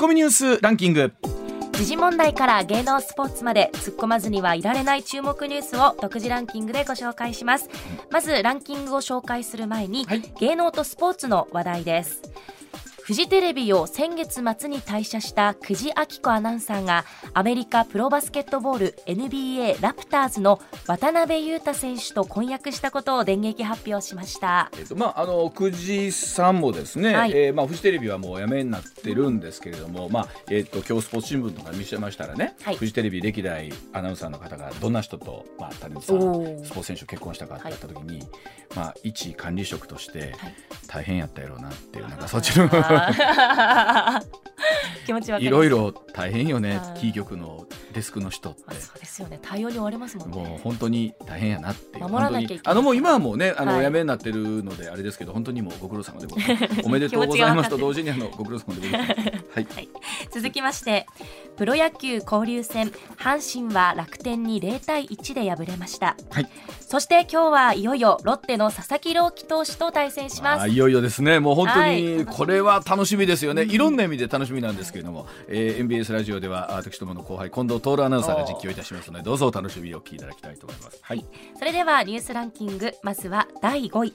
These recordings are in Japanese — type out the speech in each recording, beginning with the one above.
コミニュースランキング。時事問題から芸能スポーツまで突っ込まずにはいられない注目ニュースを独自ランキングでご紹介します。まずランキングを紹介する前に、はい、芸能とスポーツの話題ですフジテレビを先月末に退社した久慈明子アナウンサーがアメリカプロバスケットボール NBA ラプターズの渡辺裕太選手と婚約したことを電撃発表しました、えっとまあ、あの久慈さんもですね、はい、えー、まあ、フジテレビはもうやめになってるんですけれども、まあえっと今日スポーツ新聞とか見せましたらね、はい、フジテレビ歴代アナウンサーの方がどんな人と、まあ、谷さんスポーツ選手結婚したかってやった時に、はい、まあ、一管理職として大変やったやろうなっていう、なんかそっちの 気持ちいろいろ大変よね、キー局のデスクの人って。そうですよね。対応に追われますもんね。もう本当に大変やなって守らなきゃいけない。あのもう今はもうね、あの、はい、やめになってるのであれですけど、本当にもうご苦労様でございます。おめでとうございますと同時にあのご苦労様でございます。はい。はい、続きまして、プロ野球交流戦、阪神は楽天に0対1で敗れました。はい。そして今日はいよいよロッテの佐々木朗希投手と対戦します。いよいよですね。もう本当にこれは楽しみですよね。はい、いろんな意味で楽しみなんですけれども、えー、MBS ラジオでは私どもの後輩近藤徹アナウンサーが実況いたしますので、どうぞお楽しみをお聞きいただきたいと思います。はい。それではニュースランキング、まずは第5位。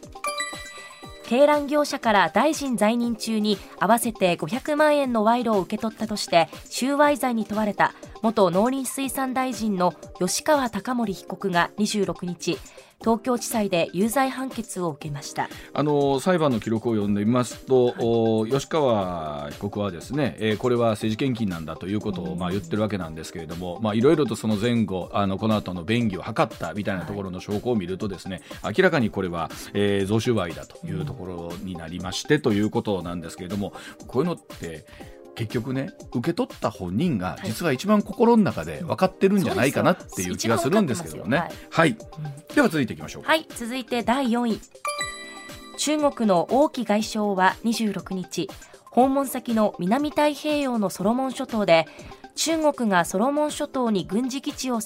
鶏卵業者から大臣在任中に合わせて500万円の賄賂を受け取ったとして収賄罪に問われた元農林水産大臣の吉川貴盛被告が26日東京地裁で有罪判決を受けました。あの裁判の記録を読んでみますと、はい、吉川被告はですね、えー、これは政治献金なんだということをまあ言ってるわけなんですけれども、まあいろいろとその前後あのこの後の便宜を図ったみたいなところの証拠を見るとですね、はい、明らかにこれは、えー、贈収賄だというところになりまして、ということなんですけれどもこういうのって結局ね受け取った本人が実は一番心の中で分かってるんじゃないかなっていう気がするんですけどね。はい、はい、では続いていきましょう。はい。続いて第4位。中国の王毅外相は26日訪問先の南太平洋のソロモン諸島で中国がソロモン諸島に軍事基地を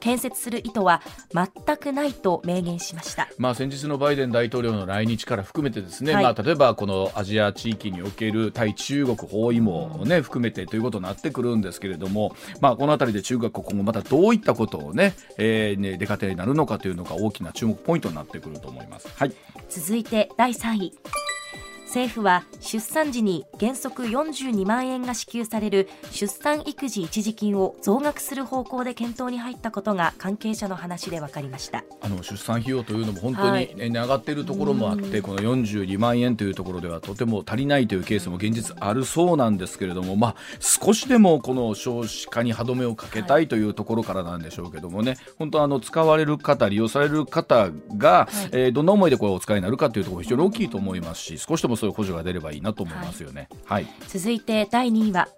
建設する意図は全くないと明言しました、まあ、先日のバイデン大統領の来日から含めてですね、はい、まあ、例えばこのアジア地域における対中国包囲網を、ね、含めてということになってくるんですけれども、まあ、この辺りで中国が今後またどういったことをね、えー、ね出方になるのかというのが大きな注目ポイントになってくると思います。はい、続いて第3位政府は出産時に原則42万円が支給される出産育児一時金を増額する方向で検討に入ったことが関係者の話で分かりました。あの出産費用というのも本当に、ね、上がっているところもあって、この42万円というところではとても足りないというケースも現実あるそうなんですけれども、まあ、少しでもこの少子化に歯止めをかけたいというところからなんでしょうけどもね、本当あの使われる方利用される方が、はい、えー、どんな思いでこれをお使いになるかというところ非常に大きいと思いますし少しでもそういう補助が出ればいいなと思いますよね。はい、はい、続いて第2位は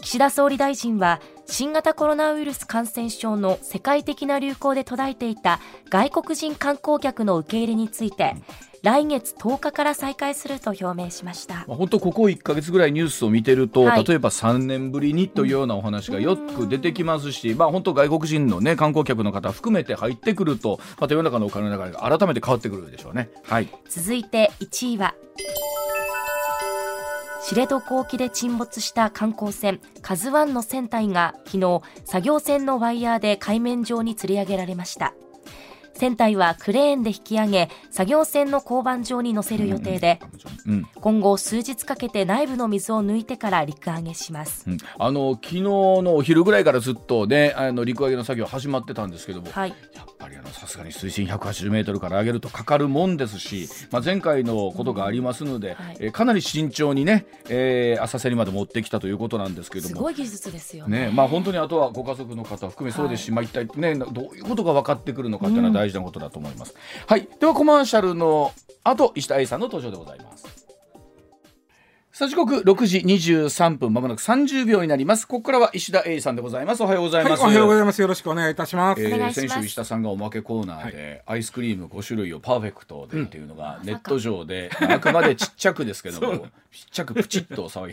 岸田総理大臣は新型コロナウイルス感染症の世界的な流行で途絶えていた外国人観光客の受け入れについて、来月10日から再開すると表明しました、まあ、本当ここ1か月ぐらいニュースを見てると、はい、例えば3年ぶりにというようなお話がよく出てきますし、まあ、本当外国人の、ね、観光客の方含めて入ってくるとまた世の中のお金の流れが改めて変わってくるでしょうね、はい、続いて1位は知床沖で沈没した観光船「カズワンの船体が昨日作業船のワイヤーで海面上に吊り上げられました。船体はクレーンで引き上げ作業船の甲板上に乗せる予定で、うん、今後数日かけて内部の水を抜いてから陸揚げします、うん、あの昨日のお昼ぐらいからずっとねあの陸揚げの作業始まってたんですけども、はい、やっぱりあのさすがに水深180メートルから上げるとかかるもんですし、まあ、前回のことがありますので、うんはい、えかなり慎重にね、えー、浅瀬にまで持ってきたということなんですけども。すごい技術ですよね、ね、まあ、本当にあとはご家族の方含めそうですし、はい、まあ、一体ねどういうことが分かってくるのかっていうのは大事なことだと思います。はい、ではコマーシャルの後石田 A さんの登場でございます。さあ時刻六時二十三分まもなく三十秒になります。ここからは石田英さんでございます。おはようございます、はい、おはようございます。よろしくお願いいたします、えー、先週石田さんがおまけコーナーで、はい、アイスクリーム五種類をパーフェクトでっていうのがネット上で、うん、あくまでちっちゃくですけども ちっちゃくプチッと騒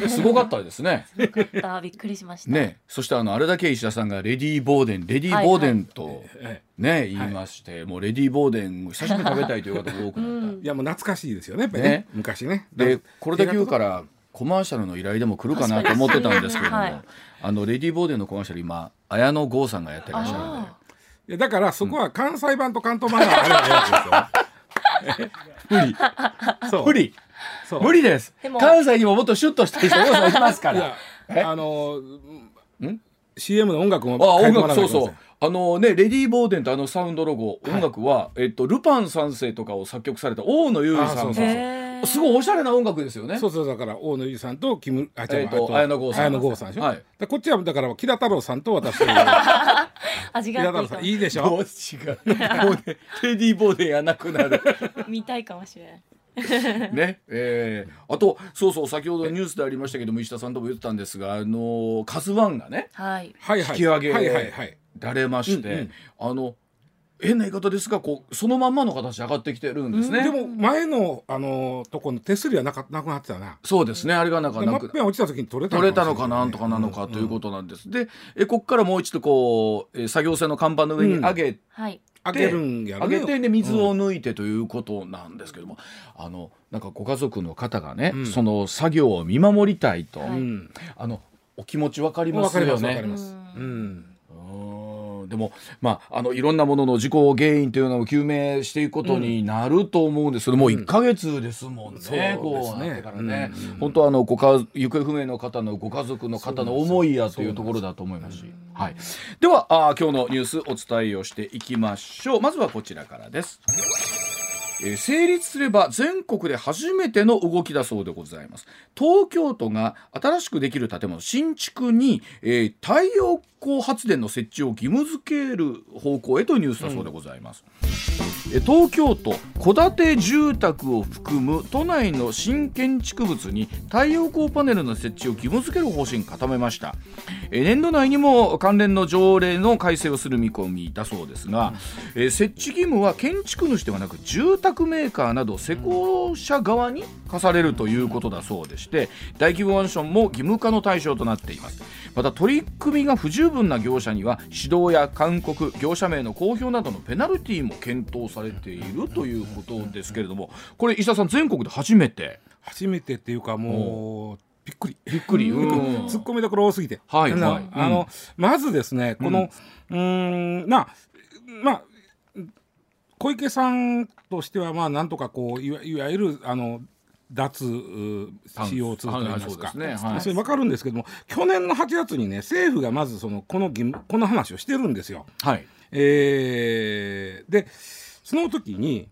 ぎすごかったですね。すごかった。びっくりしました。ね。そしてあのあれだけ石田さんがレディーボーデンレディーボーデンと、はいはいね言いまして、もうレディーボーデン久しぶりに食べたいという方が多くなった、いやもう懐かしいですよねやっぱりね、ね、昔ね。でこれだけ言うからコマーシャルの依頼でも来るかなと思ってたんですけども、はいあのレディー・ボーデンのコマーシャル今綾野剛さんがやってらっしゃるので。あいやだからそこは関西版と関東版があればいいわけですよ。無理。そう。無理。そう。無理です。関西にももっとシュッとした人がいますかいらやあのん？CM の音楽もあ音変えてもら楽そうそう。あのねレディー・ボーデンとあのサウンドロゴ音楽は、えっとルパン三世とかを作曲された大野裕二さんあそうそうがすごいおしゃれな音楽ですよね。そうそうだから大野裕二さんとキムあ違うえーと綾野剛さん綾野剛さんでしょ？はい。でこっちはだから木田太郎さんと私。味田太郎さがあっていいかも。んいいでしょ？どっちがもうねレディー・ボーデンやなくなる。見たいかもしれない ねえー、あとそうそう先ほどニュースでありましたけども石田さんとも言ってたんですがあのカズワンがねはい。はいはい。引き上げはいはいはい。られまして、うんうん。あの変な言い方ですがこうそのまんまの形で上がってきてるんですね、でも前のあのとこの手すりはなかなくなってたな。そうですねあれがなんかでなく落ちた時に取れた取れたのかなんとかなのかということなんです、でえここからもう一度こうえ作業船の看板の上に上げて、はい開けるんやろね上げてで水を抜いてということなんですけども、あのなんかご家族の方がね、うんその作業を見守りたいと、はいうん。あのお気持ちわかりますわかりまよね。すわかります。ううん。うんでもまああのいろんなものの事故原因というのを究明していくことになると思うんですけど、もう1か月ですもんね、そうですね。こうなってからね、うん。うん本当あのご家行方不明の方のご家族の方の思いやというところだと思いますし、はい、ではあ今日のニュースお伝えをしていきましょう。まずはこちらからです。えー成立すれば全国で初めての動きだそうでございます。東京都が新しくできる建物新築に、えー太陽光発電の設置を義務付ける方向へというニュースだそうでございます、え東京都戸建て住宅を含む都内の新建築物に太陽光パネルの設置を義務付ける方針固めました。え年度内にも関連の条例の改正をする見込みだそうですが、え設置義務は建築主ではなく住宅メーカーなど施工者側に課されるということだそうでして大規模マンションも義務化の対象となっています。また取り組みが不十分な業者には指導や勧告業者名の公表などのペナルティーも検討されているということですけれどもこれ石田さん全国で初めて？初めてっていうかもうびっくり。びっくり、うん。突っ込みどころ多すぎて。はいなはい。あの、まずですね、この、うーん、な、まあ、小池さんとしては、まあ、なんとかこう、いわいわゆる、あの、脱う CO2 といいはいはいますか、はい。それ分かるんですけども去年の8月にね政府がまずそのこの義務この話をしてるんですよ。はい。えーでその時に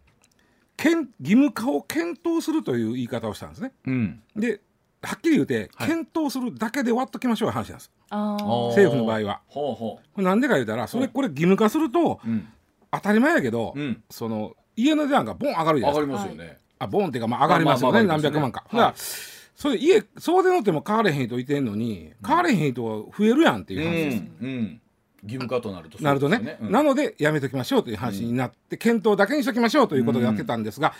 けん義務化を検討するという言い方をしたんですね。うん。ではっきり言うて、はい。検討するだけで終わっときましょういう話なんですあ政府の場合は。ほうほこれなんでか言うたらそれこれ義務化するとう、うん、当たり前やけど、うん。その家の値段がボン上がるじゃない上がですか。りますよね、あボンっていうかまあ上がりますよね、まあまあ何百万か。上がりだからそれ家そうでのっても買われへん人いてんのに買われへん人は増えるやんっていう話です。うんうん、義務化となるとそうなるとね。うん。なのでやめときましょうという話になって、検討だけにしときましょうということでやってたんですが、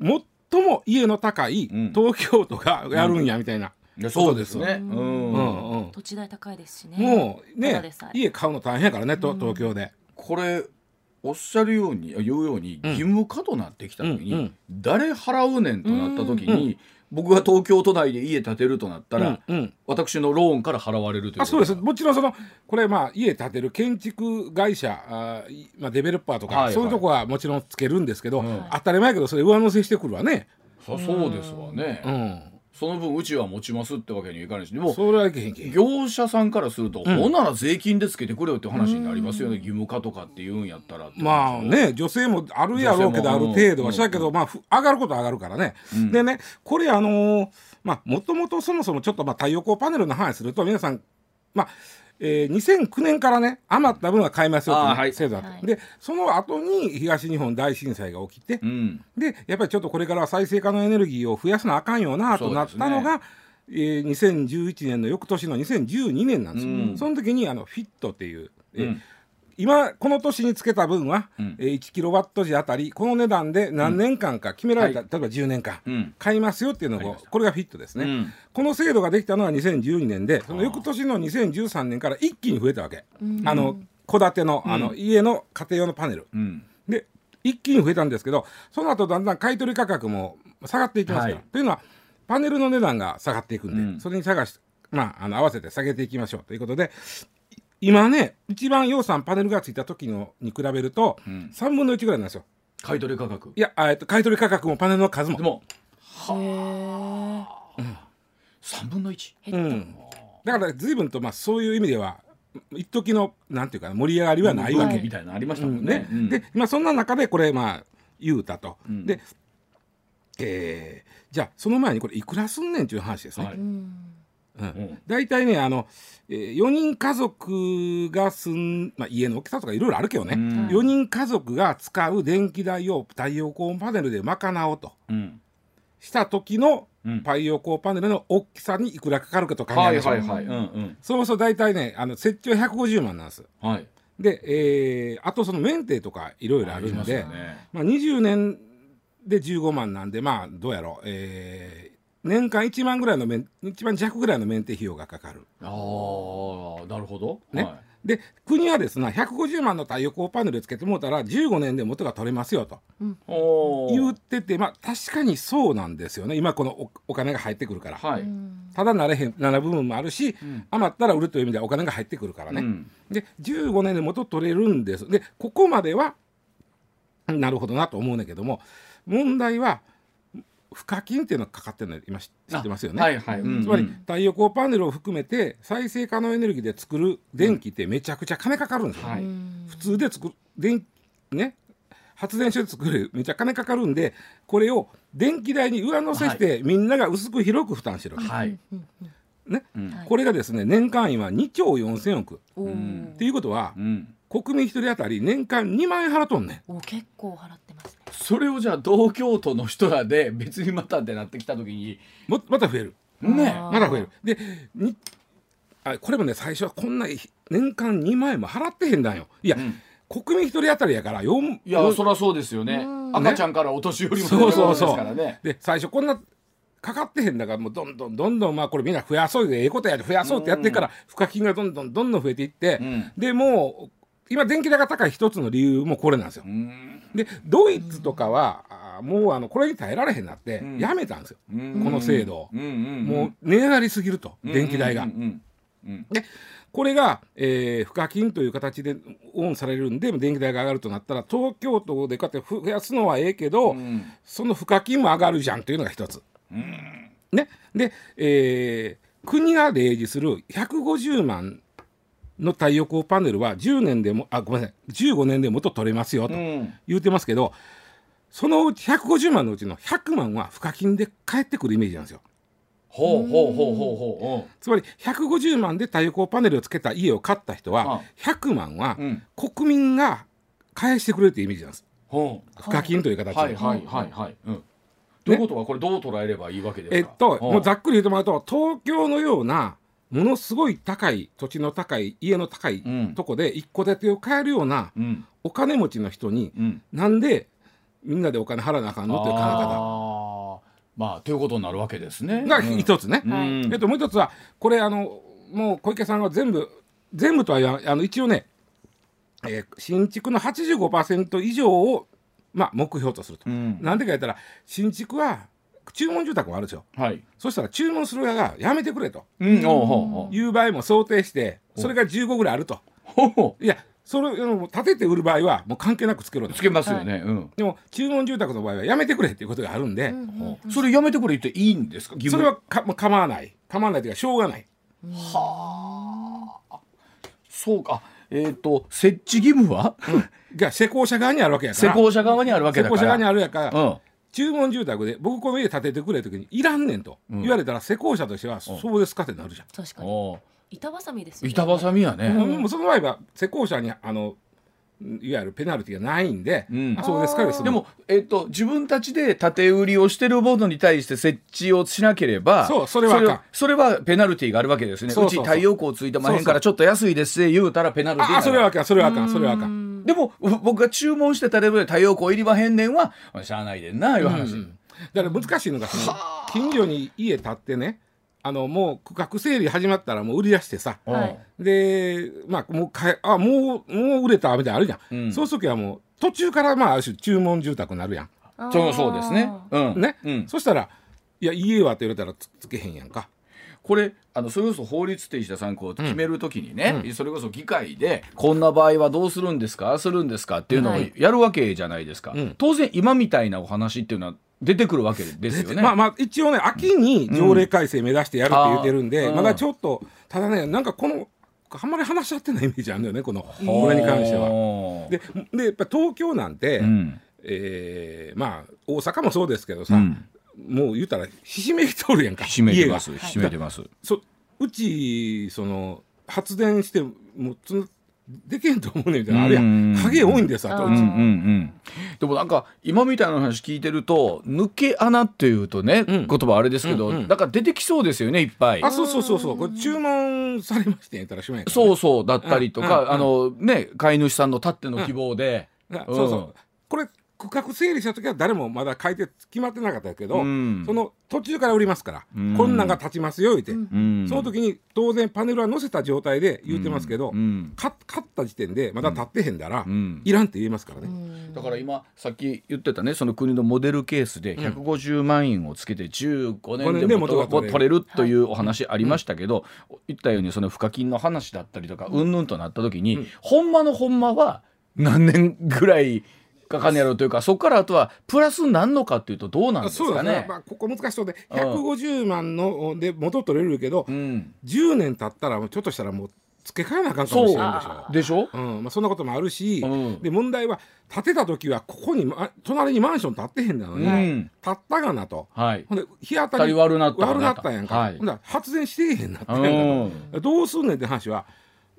最も家の高いうん。東京都がやるんやみたいな、そうですね。うん。うん。うんうん。土地代高いですしね。もうね家買うの大変やからね、と東京で。これおっしゃるように言うように義務化となってきた時に、誰払うねんとなった時に、僕が東京都内で家建てるとなったら、私のローンから払われるというあそうです。もちろんそのこれまあ家建てる建築会社あまあ、デベロッパーとか、そういうとこはもちろんつけるんですけど、うん。当たり前やけどそれ上乗せしてくるわね、そそうですわね、うん、その分うちは持ちますってわけにはいかないしでもそれはいけへんけ業者さんからすると、ほんなら税金でつけてくれよって話になりますよね、義務化とかって言うんやったらってまあね女性もあるやろうけどあ女性もる程度はうんしたけど、まあふ上がることは上がるからね、ん。でねこれあのーまあもともとそもそもちょっとまあ太陽光パネルの話すると皆さんまあえー、2009年からね余った分は買いますよっていうあーはい。制度だった、はい。でその後に東日本大震災が起きて、うん。でやっぱりちょっとこれからは再生可能エネルギーを増やすなあかんよなとなったのが、えー2011年の翌年の2012年なんですよ、うん。その時にあのフィットっていう、えーうん今この年につけた分は、うん。えー1キロワット時あたりこの値段で何年間か決められた、は例えば10年間、うん。買いますよっていうのをこれがフィットですね、うん。この制度ができたのは2012年でその翌年の2013年から一気に増えたわけ、あの戸建てのあの、家の家庭用のパネル、うん。で一気に増えたんですけどその後だんだん買い取り価格も下がっていきますから、はい。というのはパネルの値段が下がっていくんで、うん。それに探し、まあ、あの合わせて下げていきましょうということで今ね一番洋さんパネルがついた時のに比べると、ん。3分の1ぐらいなんですよ。買い取り価格。いやあえっと買い取り価格もパネルの数も。でもへー。3分の1減った。うん、だから随分とまあそういう意味では一時のなんていうかな盛り上がりはないわけ、はいみたいなのありましたうんね。もん。ねうん。で、まあ、そんな中でこれまあ言うたと、うん。で、えーじゃあその前にこれいくらすんねんっていう話ですね。はい大体ねあの、えー、4人家族が住ん、まあ、家の大きさとかいろいろあるけどね、うん。4人家族が使う電気代を太陽光パネルで賄おうとうん。した時のうん。太陽光パネルの大きさにいくらかかるかと考えはいましょう、はいはいうんうん。そもそも大体ねあの設置は150万なんです。はい。で、えーあとそのメンテとかいろいろあるんで、まね。まあ、20年で15万なんでまあどうやろう、えー年間1万ぐらいのメン1万弱ぐらいのメンテ費用がかかる。ああなるほど。ね。はで国はですね150万の太陽光パネルつけてもうたら15年で元が取れますよと。いおー。言っててまあ確かにそうなんですよね。今このおお金が入ってくるから、はい。ただなれへんなら部分もあるし、余ったら売るという意味ではお金が入ってくるからね、うん。で15年で元取れるんです。でここまではなるほどなと思うんだけども問題は賦課金っていうのがかかってるの今知知ってますよね、はいはい。うん。つまりうん太陽光パネルを含めて再生可能エネルギーで作る電気ってめちゃくちゃ金かかるんですよ、はい。普通で作る電ね発電所で作る めちゃ金かかるんでこれを電気代に上乗せして、みんなが薄く広く負担してるわけ、はい。ね。うん。はいこれがですね年間今2兆4000億。っていうことはうん国民一人当たり年間2万円払っとんねん。お結構払ってますね。それをじゃあ東京都の人らで別にまたってなってきた時に。もまた増える。ね。まだ増える。でにあこれもね最初はこんな年間2万円も払ってへんだよ。いや、うん。国民一人当たりやから4いやそりゃそうですよね。うん。赤ちゃんからお年寄りまでそうそうそう。ですからね。で最初こんなかかってへんだからもうどんどんどんどんまあこれみんな増やそうでええことやって増やそうってやってから賦課金がどんどんどんどん増えていって、うん。でもう今電気代が高い一つの理由もこれなんですよ。う。ん。でドイツとかはもうあのこれに耐えられへんなってん。やめたんですよ、うん。この制度を。もう値上がりすぎると、電気代が。でこれが、えー、賦課金という形でオンされるんで電気代が上がるとなったら東京都でこうやって増やすのはええけど、うん。その賦課金も上がるじゃんというのが一つ。ね、で、えー国が例示する150万の太陽光パネルは10年でもあごめんなさい15年で元取れますよとうん。言ってますけど、そのうち150万のうちの100万は賦課金で返ってくるイメージなんですよ。ほうほうほうほうほうつまり150万で太陽光パネルをつけた家を買った人は100万はうん。国民が返してくれるというイメージなんです。ほ賦課金という形で。うはいはいはいはい。うん。ということはこれどう捉えればいいわけですか？えっと、うん。もうざっくり言ってもらうと東京のようなものすごい高い土地の高い家の高いうん。とこで一戸建てを買えるようなうん。お金持ちの人にうん。なんでみんなでお金払わなあかんの？という考え方。まあということになるわけですね。が一つね。うん。えっともう一つはこれあのもう小池さんは全部全部とはあの一応ね、えー新築の85%以上をまあ目標とすると。うん。なんでか言ったら新築は注文住宅もあるんですよ。はい。そしたら注文する側がやめてくれと。うんおうほういう場合も想定してそれが15ぐらいあると。ほうほいやそれあの建てて売る場合はもう関係なくつけろつけますよね。うん。でも注文住宅の場合はやめてくれっていうことがあるんで、それやめてくれ言っていいんですか？義務それはかもう構わない。構わないというかしょうがない。そうか。えっと設置義務は？が施工者側にあるわけやから。施工者側にあるわけだから。施工者側にあるやから、うん注文住宅で僕この家建ててくれときにいらんねんと。言われたら施工者としてはそうですかってなるじゃん。確かに。板挟みですよね。板挟みやね。もうその場合は施工者にあのいわゆるペナルティがないんで、うん。あそうですかですでも、えっと、自分たちで建売りをしてるものに対して設置をしなければそうそれはあかん。それはそれはペナルティーがあるわけですね。そううそうそう。ち太陽光ついてまへんからちょっと安いですって言うたらペナルティそれはあかんそれはあかんそれはあかん。でもう僕が注文してたレベルで太陽光いりまへんねんはしゃあないでんないう話、だから難しいのがその近所に家建ってねあのもう区画整理始まったらもう売り出してさ。はい。でまあもうかえあもうもう売れたみたいなのあるじゃん、うん。そういう時はもう途中からまあある種注文住宅になるやん。そうそうですね。うん。ね、うん。そしたらいや家はって言われたらつつけへんやんか。これあのそれこそ法律定した参考を決めるときにね、それこそ議会でこんな場合はどうするんですかするんですかっていうのをはい。やるわけじゃないですか、ん。当然今みたいなお話っていうのは出てくるわけですよね。まあまあ一応ね秋に条例改正目指してやるって言ってるんで、あーまだちょっとただねなんかこのあんまり話し合ってないイメージあるんだよねこのこれに関しては。はででやっぱ東京なんて、うんえーまあ大阪もそうですけどさ、うんもう言ったらひしめいとるやんかひしめいてますひしめいてます。そうちその発電してもうつなできへんと思うねんみたいな。あれやうん。ん影多いんですよ、うん。うんうん、でもなんか今みたいな話聞いてると抜け穴っていうとね、ん。言葉あれですけど、うんうん。なんか出てきそうですよねいっぱい。あ。そうそうそうそう。これ注文されましてんやったらしまいそうそうだったりとか、うん。うん。あのね飼い主さんのたっての希望で、なそうそう。これ区画整理した時は誰もまだ書いて決まってなかったけど、うん。その途中から売りますから、うん。こんなんが立ちますよ言って、うん。その時に当然パネルは載せた状態で言ってますけど、うん。か買った時点でまだ立ってへんだら、うん。いらんって言えますからね。だから今さっき言ってたねその国のモデルケースで150万円をつけて15年で五年で元が取れる。取れるというお話ありましたけど、言ったようにその賦課金の話だったりとかうんぬんとなった時に、ほんまのほんまは何年ぐらいかかんねやろうというかそこからあとはプラスになんのかっていうとどうなんですかね。だね。まあ、ここ難しそうでうん。150万ので元取れるけど、うん、10年経ったらちょっとしたらもう付け替えなあかんかもしれんでしょ。でしょ、うん。まあ、そんなこともあるし、うん。で問題は建てた時はここに、ま、隣にマンション建ってへんなのに、うん。建ったがなと。はい。ほんで日当たり悪なったやんか、はい。ほん発電してへんなったんうやん。どうすんねんって話は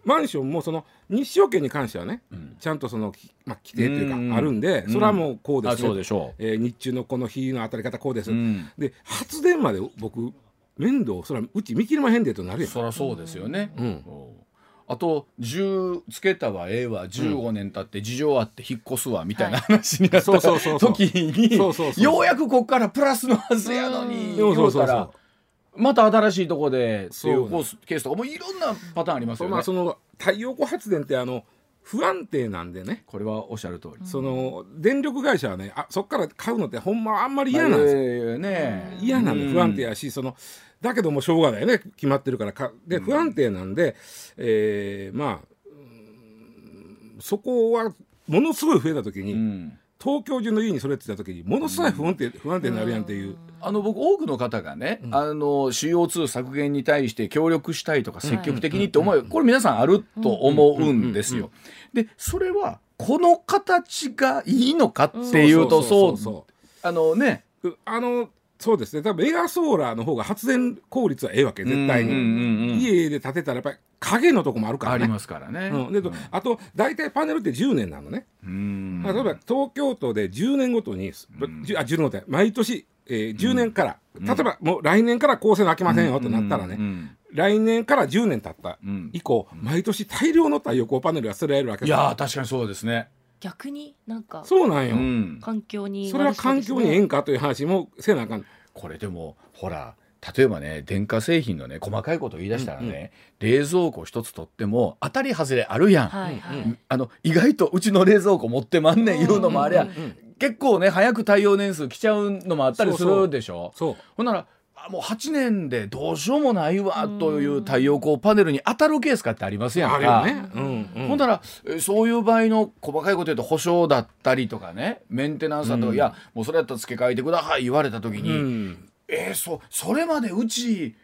マンションもその日照権に関してはね、ちゃんとその、きまあ、規定といううん。かあるんで、それはもうこうですあそうでしょえー日中のこの日の当たり方こうです、うん。で発電まで僕面倒それはうち見切りまへんでとなるやん。そりゃそうですよね。うん。う。んあと10つけたはええわ。15年経って事情あって引っ越すわみたいな話になったそうそうそうそう。時にようやくこっからプラスのはずやのにそううそうそうたらまた新しいとこでってそういうコースケースとかもういろんなパターンありますよねまあ、。その太陽光発電ってあの不安定なんでね、これはおっしゃる通り。その電力会社はねあそこから買うのってほんまはあんまり嫌なんですよ。よね。嫌なんでうん不安定やしそのだけどもしょうがないよね決まってるからかで不安定なんで、えーまあうんそこはものすごい増えた時に、うん東京中の家にそれって言った時にものすごい不安定,、不安定になるやんっていう、あの僕多くの方がね、あの CO2 削減に対して協力したいとか積極的にって思い、これ皆さんあると思うんですよ。でそれはこの形がいいのかっていうとそうそあのね。ううあのそうですね。多分メガソーラーの方が発電効率はええわけ絶対に、うんうんうん。うん家で建てたらやっぱり影のとこもあるからね。ありますからね。うん、であと大体パネルって10年なのね、うん。例えば東京都で10年ごとに、じゅあ10年ごとに毎年、えー10年から、例えばもう来年から構成の開けませんよとなったらね、うん来年から10年経った。うん。以降、毎年大量の太陽光パネルが捨てられるわけいやー確かにそうですね。逆になんかそうなんよ、うん。環境にそれは環境にええ悪んかという話もせなあかん。これでもほら例えばね電化製品のね細かいことを言い出したらね、冷蔵庫一つとっても当たり外れあるやん、はいはい。あの意外とうちの冷蔵庫持ってまんねん言うのもありゃ、うんうんうん結構ね早く対応年数来ちゃうのもあったりするでしょ？そうほんならあもう8年でどうしようもないわという太陽光パネルに当たるケースかってありますやんか。あるよね、うんうん。ほんならえそういう場合の細かいこと言うと保証だったりとかねメンテナンスだとか、いやもうそれやったら付け替えてください言われた時に、うん。えー、そそれまでうち、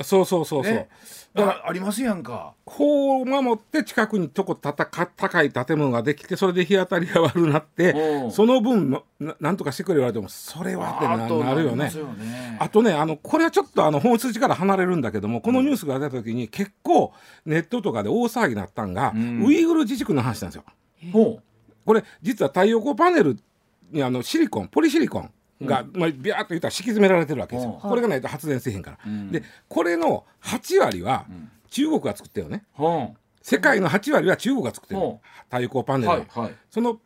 そうそうそうそう、ね、だからありますやんか。法を守って近くにとこたたか高い建物ができてそれで日当たりが悪くなってうん。その分のななんとかしてくれ言われてもそれはってなるよね。あとねあのこれはちょっとあの本筋から離れるんだけどもこのニュースが出た時に結構ネットとかで大騒ぎになったんが、ん。ウイグル自治区の話なんですよ。ほこれ実は太陽光パネルにあのシリコンポリシリコンが、まあ、ビャーっと言ったら敷き詰められてるわけですよ。うん。これがないと発電せえへんから。ん。でこれの8割は中国が作ってるのね。世界の8割は中国が作ってる。太陽光パうネルを、はいはい。その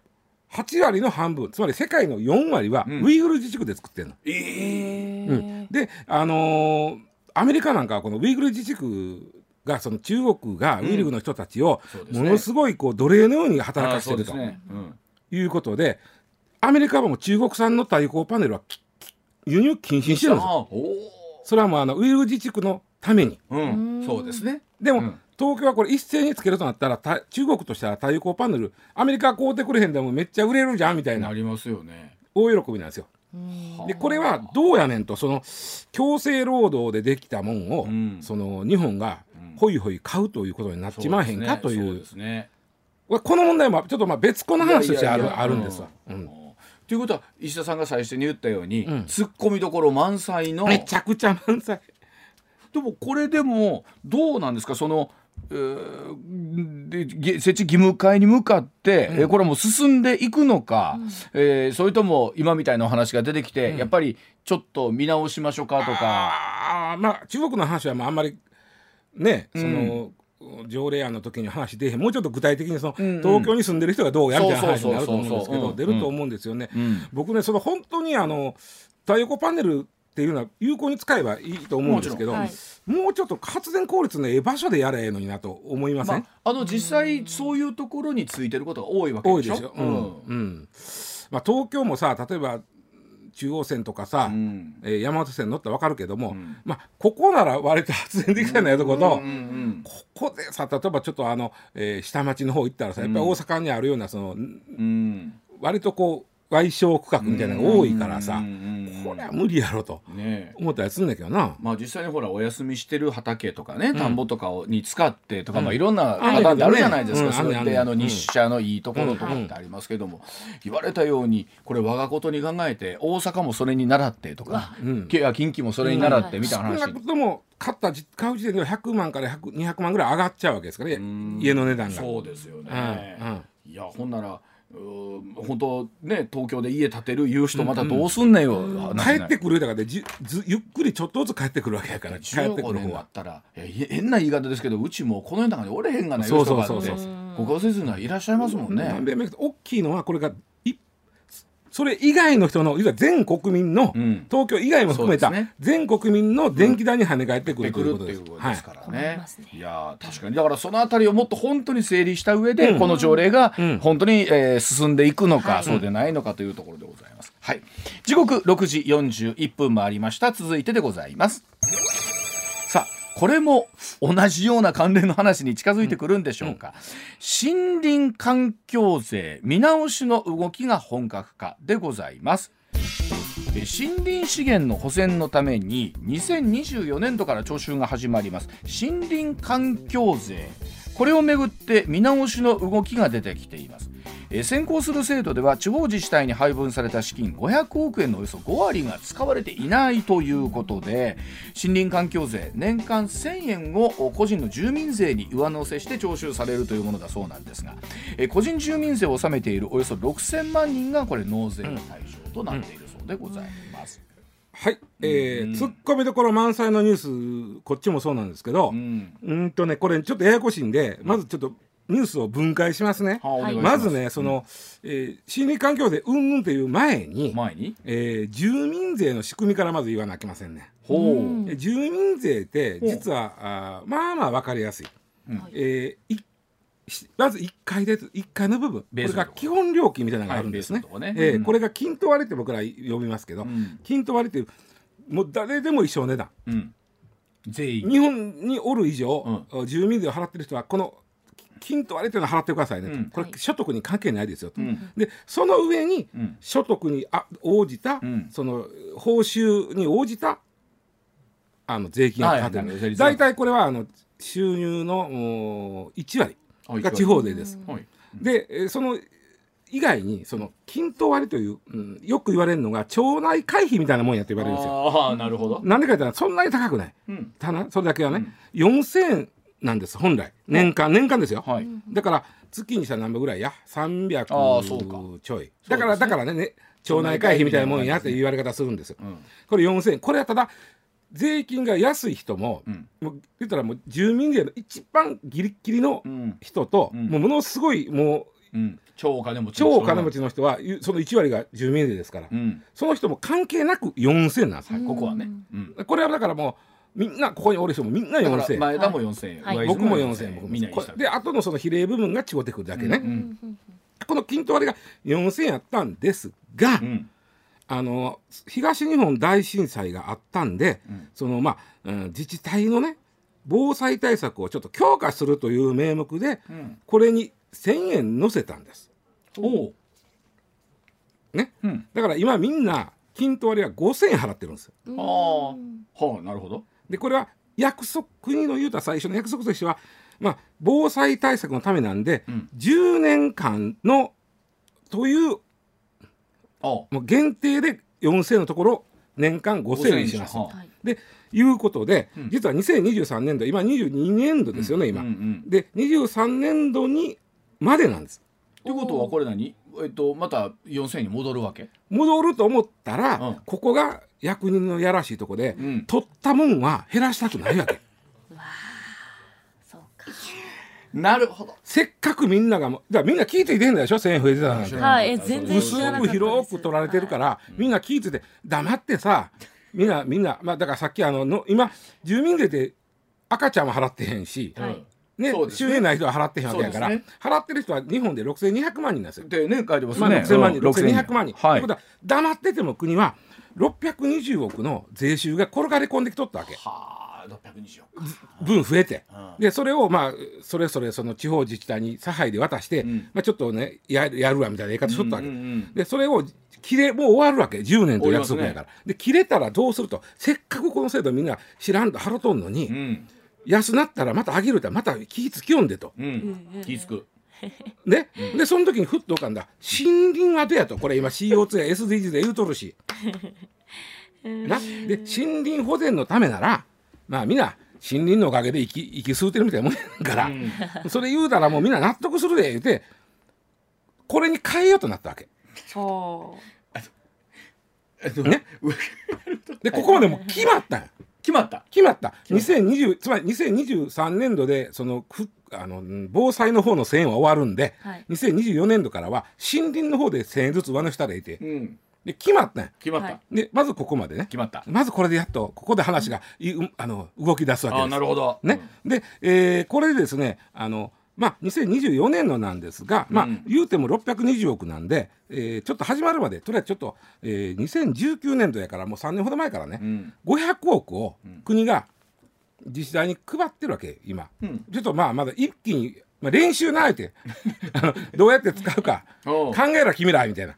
8割の半分つまり世界の4割はん。ウイグル自治区で作ってるの。えうん。ーであのーアメリカなんかはこのウイグル自治区がその中国がウイグルの人たちをものすごいこう奴隷のように働あかせてるということでアメリカはもう中国産の太陽光パネルは輸入禁止にしてるんですよ。それはもうあのウイル自治区のために。ーうん。そうですね。でも、うん。東京はこれ一斉につけるとなったらた中国としては太陽光パネルアメリカ買うてくれへんでもめっちゃ売れるじゃんみたいな。なりますよね。大喜びなんですよ。でこれはどうやねんとその強制労働でできたもんを、うん。その日本がほいほい買うということになっちまわへんかといそううですね。これの問題もちょっとまあ別個の話としてあるあるんですわ。うんということは石田さんが最初に言ったように、ん。ツッコミどころ満載のめちゃくちゃ満載。でもこれでもどうなんですか？その、えー設置義務化に向かって、えーこれはもう進んでいくのか、えーそれとも今みたいなお話が出てきて、やっぱりちょっと見直しましょうかとか。あーまあ中国の話はまああんまりねその、条例案の時に話出えへん。もうちょっと具体的にその、んうん。東京に住んでる人がどうやみたいな話になると思うんですけど出ると思うんですよね。うん。僕ねその本当にあの太陽光パネルっていうのは有効に使えばいいと思うんですけども,、うちょっと発電効率のええ場所でやればええのになと思いません、まあ、あの実際そういうところについてることが多いわけでしょ？多いですよ。うん。うん。まあ、東京もさ例えば中央線とかさ、うん。えー山手線乗ったら分かるけども、ん。まあ、ここなら割と発電できたようなとこと、うんうんここでさ例えばちょっとあの、えー下町の方行ったらさやっぱり大阪にあるようなその、うん。割とこう賠償区画みたいなのが多いからさ、うんうんうんこれは無理やろと思ったりするんだけどな。まあ実際にほらお休みしてる畑とかね、田んぼとかをに使ってとか、まあいろんなうんパターンってあるじゃないですか、うんそれあんねんあの日射のいいところとかってありますけども、言われたようにこれ我がことに考えて大阪もそれに習ってとか、うん。近畿もそれに習ってみたいな話、少なくとも買ったじ買う時点では100万から100 200万ぐらい上がっちゃうわけですからね。ん。家の値段が。そうですよね、うん。うん。いやほんなら本当ね東京で家建てるいう人またどうすんねんよ、話になる。帰ってくるだからでじずゆっくりちょっとずつ帰ってくるわけやから。帰ってく15年だる方は。ったら変な言い方ですけどうちもうこの世の中におれへんがなそうそういう人がってご家族がいらっしゃいますもんね。大きいのはこれがいそれ以外の人のいわゆる全国民の、うん。東京以外も含めた、ね。全国民の電気代に跳ね返ってくってるとい。うことです。ですからね。ますね。い、やー確かに。だからそのあたりをもっと本当に整理した上で、うん。この条例がうん。本当に、えー進んでいくのか、はい。そうでないのかというところでございます。はい、時刻6時41分回りました。続いてでございます。これも同じような関連の話に近づいてくるんでしょうか、森林環境税見直しの動きが本格化でございます。え森林資源の保全のために2024年度から徴収が始まります。森林環境税。これをめぐって見直しの動きが出てきていますえー先行する制度では地方自治体に配分された資金500億円のおよそ5割が使われていないということで森林環境税年間1000円を個人の住民税に上乗せして徴収されるというものだそうなんですがえー個人住民税を納めているおよそ6000万人がこれ納税の対象となっているそうでございます。はい、えーうん。ツッコミどころ満載のニュースこっちもそうなんですけど、ううんん、とねこれちょっとややこしいんでまずちょっとニュースを分解しますね。はまずねその、えー森林環境税うんぬんという前に、前に？えー住民税の仕組みからまず言わなきゃいけませんね。ほう、住民税って実はあーまあまあ分かりやすい。うん。えーいしまず1階で1階の部分。これが基本料金みたいなのがあるんですね。はいね。えーうん。これが均等割りって僕ら呼びますけど、うん。均等割りっていうもう誰でも一緒の値段。うん、全員日本におる以上、住民税を払ってる人はこの均等割りっていうのは払ってくださいねと、うん。これ所得に関係ないですよと、うん。でその上にうん。所得にあ応じた、うん。その報酬に応じたあの税金がかかってる。大体これはあの収入のお1割はいが地方税です。はい。でえーその以外にその均等割りという、うんよく言われるのが町内会費みたいなもんやって言われるんですよ。ああなるほど、なんでか言ったらそんなに高くない。うん、ただそれだけはね、4000円なんです本来。年間年間ですよ、はい。だから月にしたら何倍ぐらいや。300あーそうか。ちょい。だから、だからねね町内会費みたいなもんやって言われ方するんですよ、うん。これ4000円。これはただ税金が安い人も,、うん。もう言ったらもう住民税の一番ギリッギリのうん。人と、うん。もうものすごいもううん、超お金持ち超お金持ちの人はゆその1割が住民税ですから、うん、その人も関係なく4000円なんですよ、はい、ここはね、うん、これはだからもうみんなここにおる人もみんなだから4000円前田も4000円、はい。僕も4000円僕も。みんなにした。これで後のその比例部分が違ってくるだけね、うん。この均等割りが4000円やったんですが、うん。あの東日本大震災があったんで、うん。そのまあ、うん自治体のね防災対策をちょっと強化するという名目でうん。これに1,000円乗せたんです。おう。ね、うん。だから今みんな均等割は5,000円払ってるんですよ。うんああはあなるほどでこれは約束国の言うた最初の約束としては、まあ、防災対策のためなんで、うん。10年間のというあもう限定で4,000円のところ年間5,000円にします。いでいうことで、うん。実は2023年度今22年度ですよね、今。うんうんで23年度にまでなんです。ということはこれ何？えっとまた4000円に戻るわけ？戻ると思ったら、うん。ここが役人のやらしいとこで、うん。取ったもんは減らしたくないわけ。そうか。なるほど。せっかくみんながもだからみんな聞いていてんだでしょ1000円増えてたなんて。はいえ全然薄知らなかったですく広く取られてるから、みんな聞いてて黙ってさみんなみんなまあだからさっきあのの今住民税で赤ちゃんは払ってへんし、はいねそうですね。収入ない人は払ってへんわけやから、払ってる人は日本で6200万人なんですよ。でね書いてますまあ、ね6000万人、うん6200万人。はい。ということは黙ってても国は620億の税収が転がり込んできとったわけ。はあ620億分増えて。うん。でそれをまあそれぞれその地方自治体に差配で渡して、うん。まあ、ちょっとねややるわみたいな言い方しとったわけ。うんうんうんでそれを切れもう終わるわけ。10年という約束やから、で切れたらどうすると。せっかくこの制度みんな知らんと払っとんのに、うん安なったらまた上げるってまた気ぃつきよんでと。うん。うん。気ぃつく。ね、でその時にふっと浮かんだ。森林はどうやとこれ今 CO2 や SDGs で言うとるし。な。で森林保全のためならまあみんな森林のおかげで生き生き吸うてるみたいなもんやから、うん。それ言うたらもうみんな納得するで言うてこれに変えようとなったわけ。はえっとね。でここまでもう決まったんや決まった。決まった。2020つまり2023年度でそのふあのうん防災の方の1000円は終わるんで、はい。2024年度からは森林の方で1000円ずつ上乗せしたらいて。うん。で決まったんや。決まった。はい。でまずここまでね。決まった。まずこれでやっとここで話がい、うあの動き出すわけあです。なるほど。ね、で、えーこれでですねあのまあ2024年のなんですが、まあうん。言うても620億なんで、えーちょっと始まるまでとりあえずちょっと、えー2019年度やからもう3年ほど前からね、うん。500億をうん国が自治体に配ってるわけ今。うん。ちょっとまあまだ一気に、まあ、練習ないて あのどうやって使うか考えろ君らみたいな。